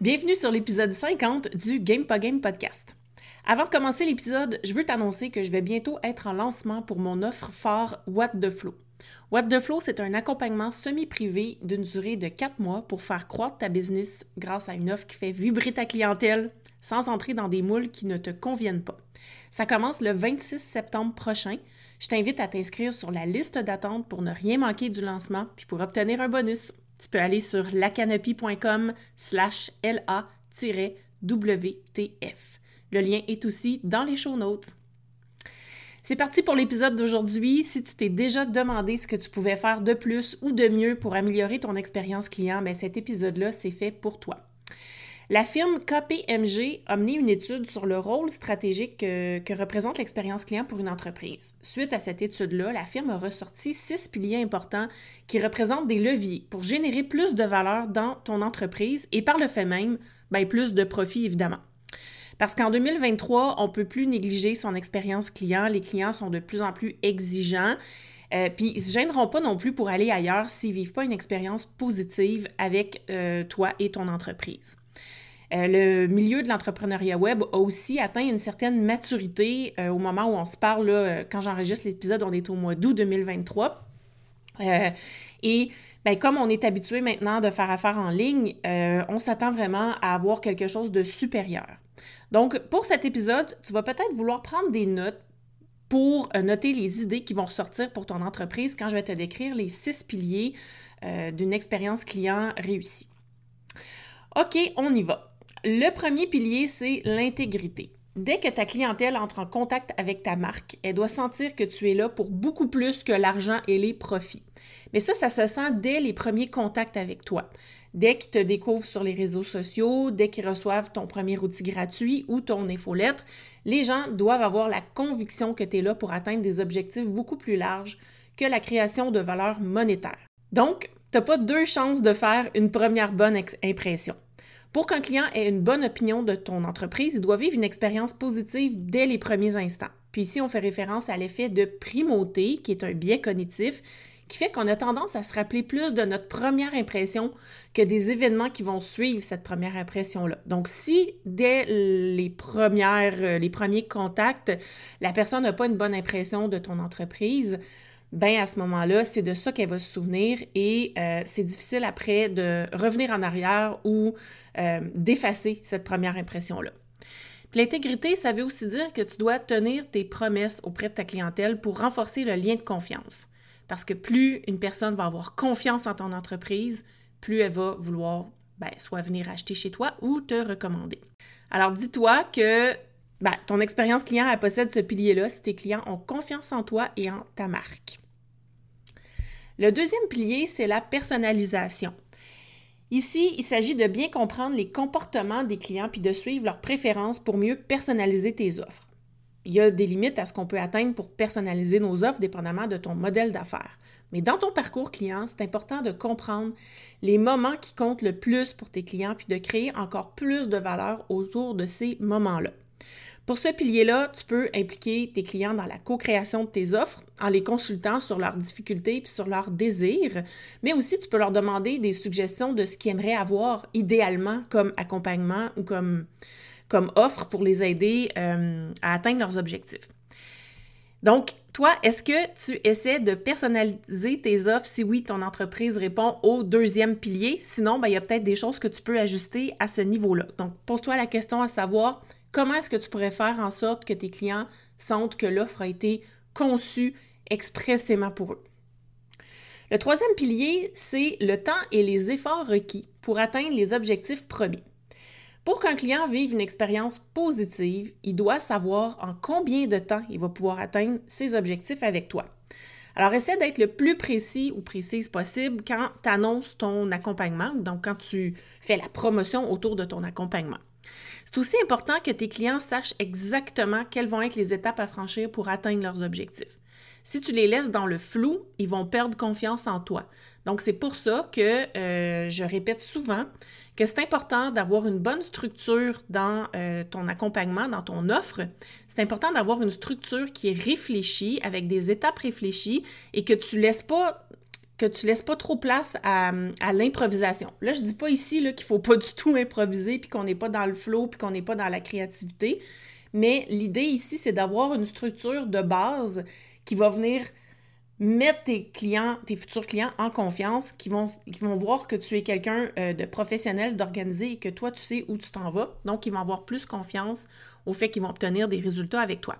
Bienvenue sur l'épisode 50 du Game Game podcast. Avant de commencer l'épisode, je veux t'annoncer que je vais bientôt être en lancement pour mon offre phare What the Flow. What the Flow, c'est un accompagnement semi-privé d'une durée de 4 mois pour faire croître ta business grâce à une offre qui fait vibrer ta clientèle sans entrer dans des moules qui ne te conviennent pas. Ça commence le 26 septembre prochain. Je t'invite à t'inscrire sur la liste d'attente pour ne rien manquer du lancement puis pour obtenir un bonus tu peux aller sur lacanopie.com slash LA-WTF. Le lien est aussi dans les show notes. C'est parti pour l'épisode d'aujourd'hui. Si tu t'es déjà demandé ce que tu pouvais faire de plus ou de mieux pour améliorer ton expérience client, bien cet épisode-là, c'est fait pour toi. La firme KPMG a mené une étude sur le rôle stratégique que, représente l'expérience client pour une entreprise. Suite à cette étude-là, la firme a ressorti six piliers importants qui représentent des leviers pour générer plus de valeur dans ton entreprise et par le fait même, bien, plus de profit évidemment. Parce qu'en 2023, on ne peut plus négliger son expérience client. Les clients sont de plus en plus exigeants. Euh, puis ils ne se gêneront pas non plus pour aller ailleurs s'ils ne vivent pas une expérience positive avec euh, toi et ton entreprise. Euh, le milieu de l'entrepreneuriat web a aussi atteint une certaine maturité au moment où on se parle. Là, quand j'enregistre l'épisode, on est au mois d'août 2023. et ben, comme on est habitué maintenant de faire affaire en ligne, on s'attend vraiment à avoir quelque chose de supérieur. Donc, pour cet épisode, tu vas peut-être vouloir prendre des notes pour noter les idées qui vont ressortir pour ton entreprise quand je vais te décrire les six piliers d'une expérience client réussie. OK, on y va. Le premier pilier, c'est l'intégrité. Dès que ta clientèle entre en contact avec ta marque, elle doit sentir que tu es là pour beaucoup plus que l'argent et les profits. Mais ça, ça se sent dès les premiers contacts avec toi. Dès qu'ils te découvrent sur les réseaux sociaux, dès qu'ils reçoivent ton premier outil gratuit ou ton infolettre, les gens doivent avoir la conviction que tu es là pour atteindre des objectifs beaucoup plus larges que la création de valeur monétaire. Donc, tu n'as pas deux chances de faire une première bonne impression. Pour qu'un client ait une bonne opinion de ton entreprise, il doit vivre une expérience positive dès les premiers instants. Puis ici, on fait référence à l'effet de primauté, qui est un biais cognitif, qui fait qu'on a tendance à se rappeler plus de notre première impression que des événements qui vont suivre cette première impression-là. Donc, si dès les, premières, euh, les premiers contacts, la personne n'a pas une bonne impression de ton entreprise, ben à ce moment-là, c'est de ça qu'elle va se souvenir et euh, c'est difficile après de revenir en arrière ou euh, d'effacer cette première impression-là. L'intégrité, ça veut aussi dire que tu dois tenir tes promesses auprès de ta clientèle pour renforcer le lien de confiance. Parce que plus une personne va avoir confiance en ton entreprise, plus elle va vouloir ben, soit venir acheter chez toi ou te recommander. Alors dis-toi que ben, ton expérience client, elle possède ce pilier-là si tes clients ont confiance en toi et en ta marque. Le deuxième pilier, c'est la personnalisation. Ici, il s'agit de bien comprendre les comportements des clients puis de suivre leurs préférences pour mieux personnaliser tes offres. Il y a des limites à ce qu'on peut atteindre pour personnaliser nos offres dépendamment de ton modèle d'affaires. Mais dans ton parcours client, c'est important de comprendre les moments qui comptent le plus pour tes clients puis de créer encore plus de valeur autour de ces moments-là. Pour ce pilier-là, tu peux impliquer tes clients dans la co-création de tes offres en les consultant sur leurs difficultés et sur leurs désirs, mais aussi tu peux leur demander des suggestions de ce qu'ils aimeraient avoir idéalement comme accompagnement ou comme, comme offre pour les aider euh, à atteindre leurs objectifs. Donc, toi, est-ce que tu essaies de personnaliser tes offres? Si oui, ton entreprise répond au deuxième pilier. Sinon, ben, il y a peut-être des choses que tu peux ajuster à ce niveau-là. Donc, pose-toi la question à savoir Comment est-ce que tu pourrais faire en sorte que tes clients sentent que l'offre a été conçue expressément pour eux? Le troisième pilier, c'est le temps et les efforts requis pour atteindre les objectifs promis. Pour qu'un client vive une expérience positive, il doit savoir en combien de temps il va pouvoir atteindre ses objectifs avec toi. Alors, essaie d'être le plus précis ou précise possible quand tu annonces ton accompagnement, donc quand tu fais la promotion autour de ton accompagnement. C'est aussi important que tes clients sachent exactement quelles vont être les étapes à franchir pour atteindre leurs objectifs. Si tu les laisses dans le flou, ils vont perdre confiance en toi. Donc, c'est pour ça que euh, je répète souvent que c'est important d'avoir une bonne structure dans euh, ton accompagnement, dans ton offre. C'est important d'avoir une structure qui est réfléchie, avec des étapes réfléchies et que tu laisses pas que tu laisses pas trop place à, l'improvisation. Là, je dis pas ici qu'il faut pas du tout improviser, puis qu'on n'est pas dans le flow, puis qu'on n'est pas dans la créativité. Mais l'idée ici, c'est d'avoir une structure de base qui va venir mettre tes clients, tes futurs clients en confiance, qui vont, voir que tu es quelqu'un euh, de professionnel, d'organisé et que toi, tu sais où tu t'en vas. Donc, ils vont avoir plus confiance au fait qu'ils vont obtenir des résultats avec toi.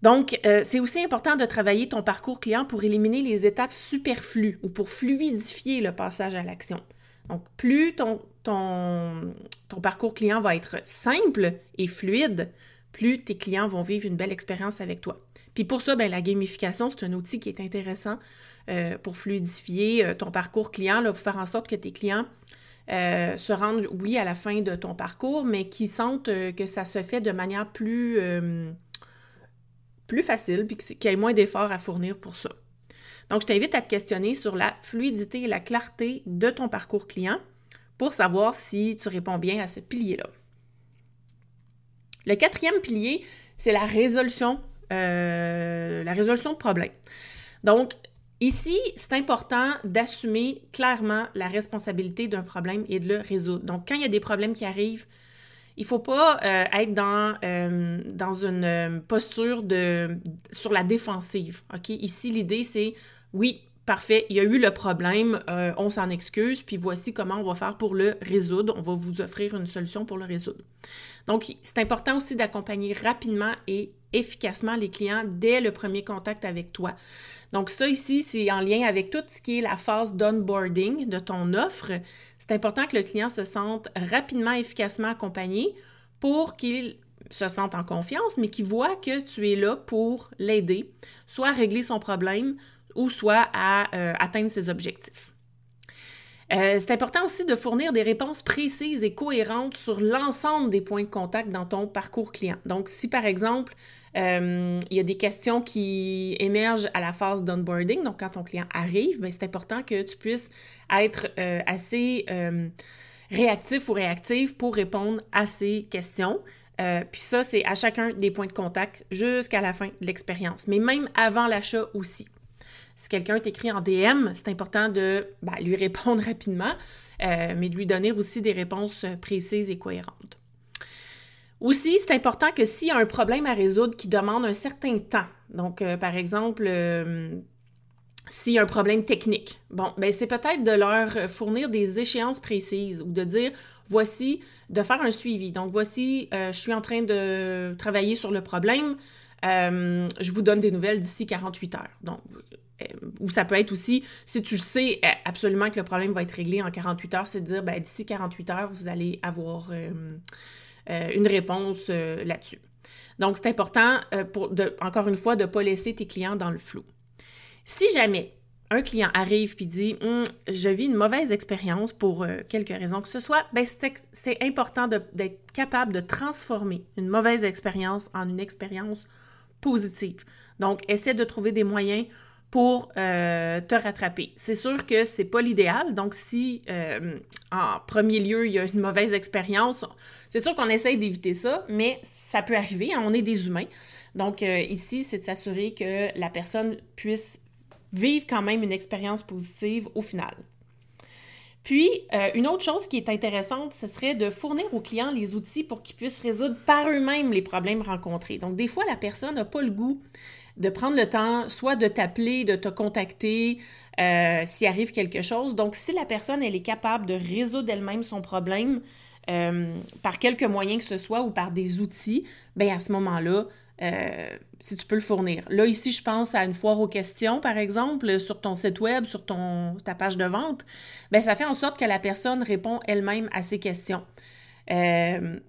Donc, euh, c'est aussi important de travailler ton parcours client pour éliminer les étapes superflues ou pour fluidifier le passage à l'action. Donc, plus ton parcours client va être simple et fluide, plus tes clients vont vivre une belle expérience avec toi. Puis pour ça, ben, la gamification, c'est un outil qui est intéressant euh, pour fluidifier euh, ton parcours client, pour faire en sorte que tes clients euh, se rendent, oui, à la fin de ton parcours, mais qui sentent que ça se fait de manière plus, plus facile, puis qu'il y ait moins d'efforts à fournir pour ça. Donc, je t'invite à te questionner sur la fluidité et la clarté de ton parcours client pour savoir si tu réponds bien à ce pilier-là. Le quatrième pilier, c'est la résolution euh, la résolution de problèmes. Donc, ici, c'est important d'assumer clairement la responsabilité d'un problème et de le résoudre. Donc, quand il y a des problèmes qui arrivent, il ne faut pas euh, être dans, euh, dans une posture de, sur la défensive. Ici, l'idée, c'est oui, parfait, il y a eu le problème, on s'en excuse, puis voici comment on va faire pour le résoudre. On va vous offrir une solution pour le résoudre. Donc, c'est important aussi d'accompagner rapidement et efficacement les clients dès le premier contact avec toi. Donc ça ici, c'est en lien avec tout ce qui est la phase d'onboarding de ton offre. C'est important que le client se sente rapidement, efficacement accompagné pour qu'il se sente en confiance, mais qu'il voit que tu es là pour l'aider, soit à régler son problème ou soit à euh, atteindre ses objectifs. Euh, c'est important aussi de fournir des réponses précises et cohérentes sur l'ensemble des points de contact dans ton parcours client. Donc, si par exemple, euh, il y a des questions qui émergent à la phase d'onboarding, donc quand ton client arrive, ben, c'est important que tu puisses être assez réactif ou réactive pour répondre à ces questions. puis ça, c'est à chacun des points de contact jusqu'à la fin de l'expérience, mais même avant l'achat aussi. Si quelqu'un t'écrit en DM, c'est important de ben, lui répondre rapidement, euh, mais de lui donner aussi des réponses précises et cohérentes. Aussi, c'est important que s'il y a un problème à résoudre qui demande un certain temps, donc euh, par exemple, euh, s'il y a un problème technique, bon, ben c'est peut-être de leur fournir des échéances précises ou de dire voici, de faire un suivi. Donc voici, je suis en train de travailler sur le problème. je vous donne des nouvelles d'ici 48 heures. Donc, ou ça peut être aussi, si tu sais euh, absolument que le problème va être réglé en 48 heures, c'est de dire, ben, d'ici 48 heures, vous allez avoir euh, euh, une réponse là-dessus. Donc, c'est important, encore une fois, de ne pas laisser tes clients dans le flou. Si jamais un client arrive et dit hum, Je vis une mauvaise expérience pour quelque raison que ce soit, ben c'est important d'être capable de transformer une mauvaise expérience en une expérience positive. Donc, essaie de trouver des moyens pour euh, te rattraper. C'est sûr que c'est pas l'idéal. Donc, si euh, en premier lieu, il y a une mauvaise expérience, c'est sûr qu'on essaye d'éviter ça, mais ça peut arriver. Hein, on est des humains. Donc, euh, ici, c'est de s'assurer que la personne puisse vivre quand même une expérience positive au final. Puis, une autre chose qui est intéressante, ce serait de fournir aux clients les outils pour qu'ils puissent résoudre par eux-mêmes les problèmes rencontrés. Donc, des fois, la personne n'a pas le goût de prendre le temps soit de t'appeler, de te contacter euh, s'il arrive quelque chose. Donc, si la personne, elle est capable de résoudre elle-même son problème euh, par quelque moyens que ce soit ou par des outils, bien à ce moment-là, euh, si tu peux le fournir. Là, ici, je pense à une foire aux questions, par exemple, sur ton site web, sur ta page de vente, bien, ça fait en sorte que la personne répond elle-même à ces questions. elle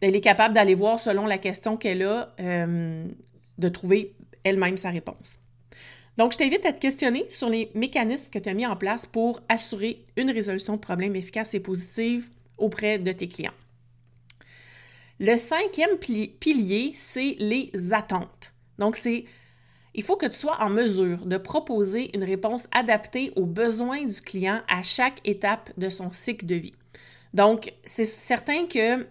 est capable d'aller voir selon la question qu'elle a, de trouver elle-même sa réponse. Donc, je t'invite à te questionner sur les mécanismes que tu as mis en place pour assurer une résolution de problème efficace et positive auprès de tes clients. Le cinquième pilier, c'est les attentes. Donc, c'est il faut que tu sois en mesure de proposer une réponse adaptée aux besoins du client à chaque étape de son cycle de vie. Donc, c'est certain que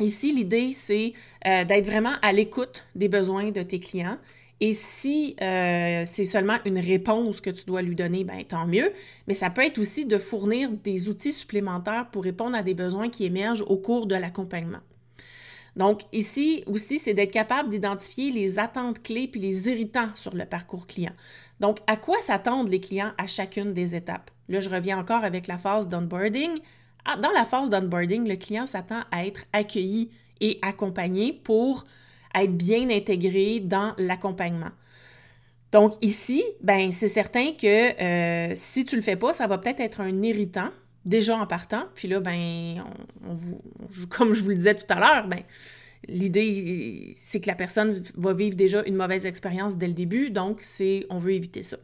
ici, l'idée, c'est euh, d'être vraiment à l'écoute des besoins de tes clients. Et si euh, c'est seulement une réponse que tu dois lui donner, ben, tant mieux. Mais ça peut être aussi de fournir des outils supplémentaires pour répondre à des besoins qui émergent au cours de l'accompagnement. Donc ici aussi, c'est d'être capable d'identifier les attentes clés puis les irritants sur le parcours client. Donc à quoi s'attendent les clients à chacune des étapes? Là, je reviens encore avec la phase d'onboarding. Ah, dans la phase d'onboarding, le client s'attend à être accueilli et accompagné pour être bien intégré dans l'accompagnement. Donc ici, ben c'est certain que euh, si tu le fais pas, ça va peut-être être un irritant déjà en partant. Puis là, ben, comme je vous le disais tout à l'heure, ben, l'idée, c'est que la personne va vivre déjà une mauvaise expérience dès le début. Donc, c'est, on veut éviter ça.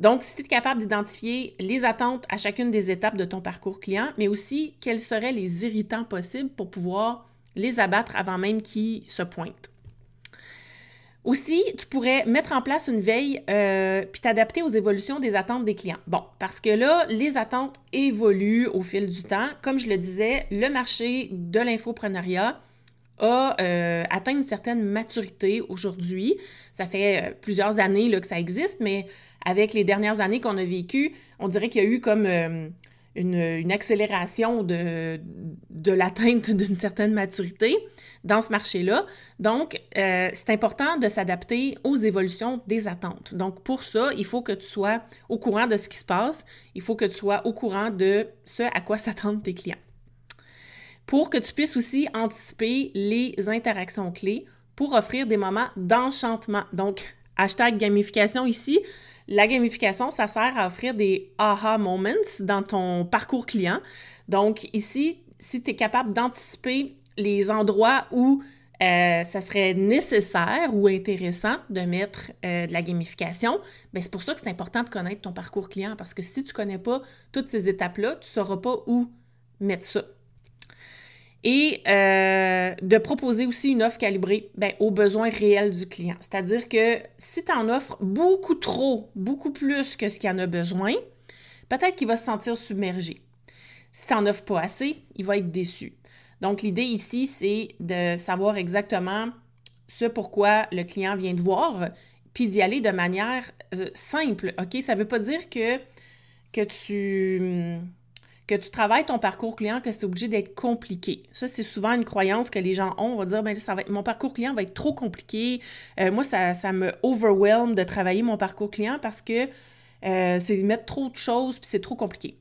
Donc, si tu es capable d'identifier les attentes à chacune des étapes de ton parcours client, mais aussi quels seraient les irritants possibles pour pouvoir les abattre avant même qu'ils se pointent. Aussi, tu pourrais mettre en place une veille euh, puis t'adapter aux évolutions des attentes des clients. Bon, parce que là, les attentes évoluent au fil du temps. Comme je le disais, le marché de l'infoprenariat a euh, atteint une certaine maturité aujourd'hui. Ça fait euh, plusieurs années là, que ça existe, mais avec les dernières années qu'on a vécues, on dirait qu'il y a eu comme une, accélération de, de l'atteinte d'une certaine maturité dans ce marché-là. Donc, euh, c'est important de s'adapter aux évolutions des attentes. Donc, pour ça, il faut que tu sois au courant de ce qui se passe. Il faut que tu sois au courant de ce à quoi s'attendent tes clients. Pour que tu puisses aussi anticiper les interactions clés pour offrir des moments d'enchantement. Donc, hashtag gamification ici. La gamification, ça sert à offrir des aha moments dans ton parcours client. Donc, ici, si tu es capable d'anticiper les endroits où euh, ça serait nécessaire ou intéressant de mettre euh, de la gamification, bien, c'est pour ça que c'est important de connaître ton parcours client parce que si tu ne connais pas toutes ces étapes-là, tu ne sauras pas où mettre ça. Et euh, de proposer aussi une offre calibrée ben, aux besoins réels du client. C'est-à-dire que si tu en offres beaucoup trop, beaucoup plus que ce qu'il en a besoin, peut-être qu'il va se sentir submergé. Si tu n'en offres pas assez, il va être déçu. Donc, l'idée ici, c'est de savoir exactement ce pourquoi le client vient de voir, puis d'y aller de manière euh, simple. OK? Ça ne veut pas dire tu que tu travailles ton parcours client, que c'est obligé d'être compliqué. Ça, c'est souvent une croyance que les gens ont. On va dire, ben, ça va mon parcours client va être trop compliqué. Euh, moi, ça, ça, me overwhelm de travailler mon parcours client parce que euh, c'est mettre trop de choses puis c'est trop compliqué.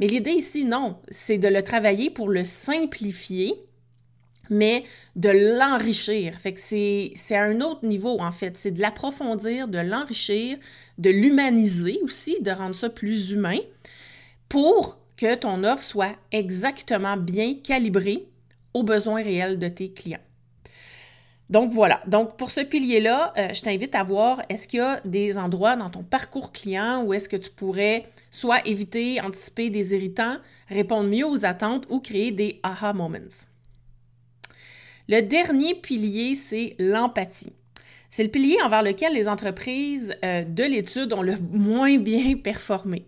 Mais l'idée ici, non, c'est de le travailler pour le simplifier, mais de l'enrichir. Fait que c'est, à un autre niveau, en fait. C'est de l'approfondir, de l'enrichir, de l'humaniser aussi, de rendre ça plus humain pour que ton offre soit exactement bien calibrée aux besoins réels de tes clients. Donc voilà. Donc pour ce pilier-là, euh, je t'invite à voir est-ce qu'il y a des endroits dans ton parcours client où est-ce que tu pourrais soit éviter, anticiper des irritants, répondre mieux aux attentes ou créer des aha moments? Le dernier pilier, c'est l'empathie. C'est le pilier envers lequel les entreprises euh, de l'étude ont le moins bien performé.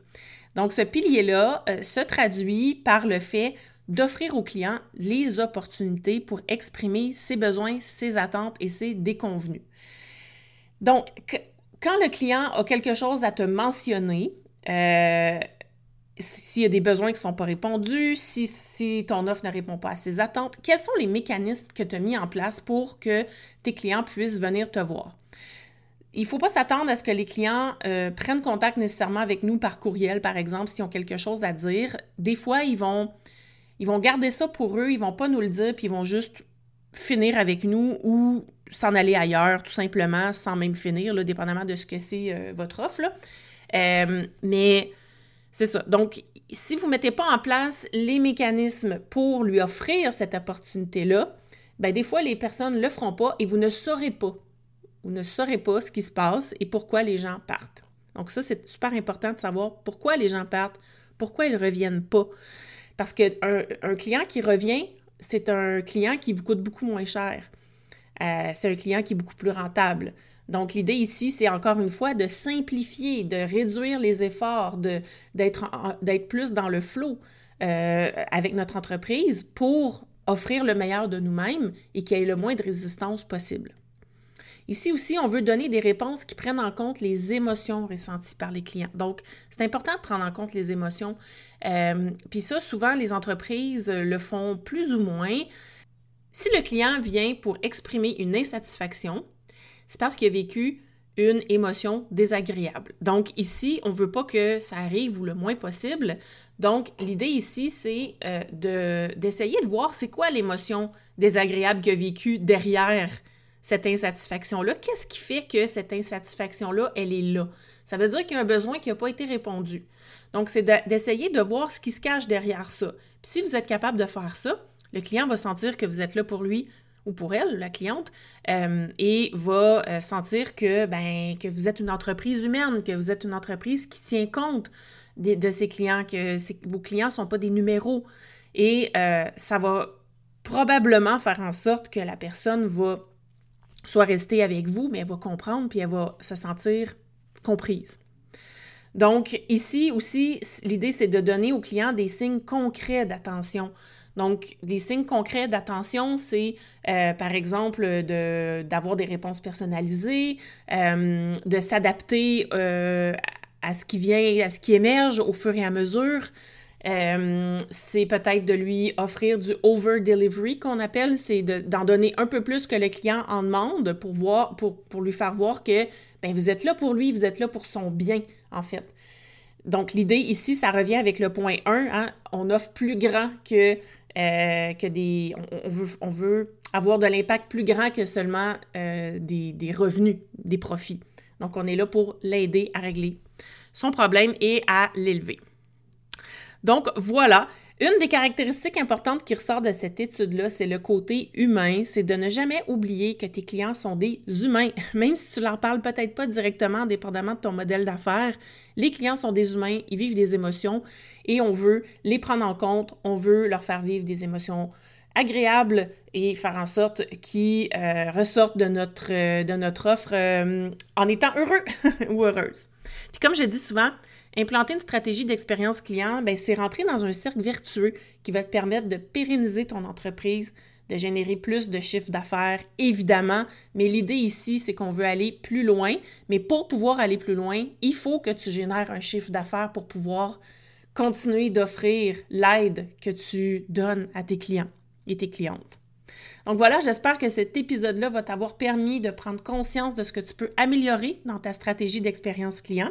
Donc, ce pilier-là euh, se traduit par le fait d'offrir aux clients les opportunités pour exprimer ses besoins, ses attentes et ses déconvenus. Donc, quand le client a quelque chose à te mentionner, euh, s'il y a des besoins qui ne sont pas répondus, si, ton offre ne répond pas à ses attentes, quels sont les mécanismes que tu as mis en place pour que tes clients puissent venir te voir? Il ne faut pas s'attendre à ce que les clients euh, prennent contact nécessairement avec nous par courriel, par exemple, s'ils ont quelque chose à dire. Des fois, ils vont ils vont garder ça pour eux, ils vont pas nous le dire, puis ils vont juste finir avec nous ou s'en aller ailleurs, tout simplement, sans même finir, dépendamment de ce que c'est euh, votre offre. Euh, mais c'est ça. Donc, si vous ne mettez pas en place les mécanismes pour lui offrir cette opportunité-là, ben des fois, les personnes ne le feront pas et vous ne saurez pas ou ne sauraient pas ce qui se passe et pourquoi les gens partent. Donc ça, c'est super important de savoir pourquoi les gens partent, pourquoi ils ne reviennent pas. Parce qu'un un client qui revient, c'est un client qui vous coûte beaucoup moins cher. Euh, c'est un client qui est beaucoup plus rentable. Donc, l'idée ici, c'est encore une fois de simplifier, de réduire les efforts, d'être plus dans le flot euh, avec notre entreprise pour offrir le meilleur de nous-mêmes et qu'il y ait le moins de résistance possible. Ici aussi, on veut donner des réponses qui prennent en compte les émotions ressenties par les clients. Donc, c'est important de prendre en compte les émotions. Euh, puis ça, souvent, les entreprises le font plus ou moins. Si le client vient pour exprimer une insatisfaction, c'est parce qu'il a vécu une émotion désagréable. Donc ici, on ne veut pas que ça arrive ou le moins possible. Donc l'idée ici, c'est euh, d'essayer de, voir c'est quoi l'émotion désagréable qu'il a vécue derrière cette insatisfaction-là. Qu'est-ce qui fait que cette insatisfaction-là, elle est là? Ça veut dire qu'il y a un besoin qui n'a pas été répondu. Donc, c'est d'essayer de, voir ce qui se cache derrière ça. Puis si vous êtes capable de faire ça, le client va sentir que vous êtes là pour lui ou pour elle, la cliente, euh, et va euh, sentir que, ben, que vous êtes une entreprise humaine, que vous êtes une entreprise qui tient compte de, ses clients, que vos clients ne sont pas des numéros. Et euh, ça va probablement faire en sorte que la personne va soit rester avec vous, mais elle va comprendre, puis elle va se sentir comprise. Donc, ici aussi, l'idée, c'est de donner aux clients des signes concrets d'attention. Donc, les signes concrets d'attention, c'est euh, par exemple d'avoir des réponses personnalisées, euh, de s'adapter euh, à ce qui vient, à ce qui émerge au fur et à mesure. C'est peut-être de lui offrir du over delivery qu'on appelle, c'est d'en donner un peu plus que le client en demande pour voir, pour, pour lui faire voir que ben, vous êtes là pour lui, vous êtes là pour son bien, en fait. Donc, l'idée ici, ça revient avec le point 1, hein, on offre plus grand que euh, que des. On, veut, on, veut, avoir de l'impact plus grand que seulement euh, des, des, revenus, des profits. Donc, on est là pour l'aider à régler son problème et à l'élever. Donc, voilà. Une des caractéristiques importantes qui ressort de cette étude-là, c'est le côté humain, c'est de ne jamais oublier que tes clients sont des humains. Même si tu leur parles peut-être pas directement, dépendamment de ton modèle d'affaires, les clients sont des humains, ils vivent des émotions et on veut les prendre en compte, on veut leur faire vivre des émotions agréables et faire en sorte qu'ils euh, ressortent de notre, euh, de notre offre euh, en étant heureux ou heureuses. Puis comme je dis souvent, Implanter une stratégie d'expérience client, ben, c'est rentrer dans un cercle vertueux qui va te permettre de pérenniser ton entreprise, de générer plus de chiffre d'affaires, évidemment. Mais l'idée ici, c'est qu'on veut aller plus loin. Mais pour pouvoir aller plus loin, il faut que tu génères un chiffre d'affaires pour pouvoir continuer d'offrir l'aide que tu donnes à tes clients et tes clientes. Donc voilà, j'espère que cet épisode-là va t'avoir permis de prendre conscience de ce que tu peux améliorer dans ta stratégie d'expérience client.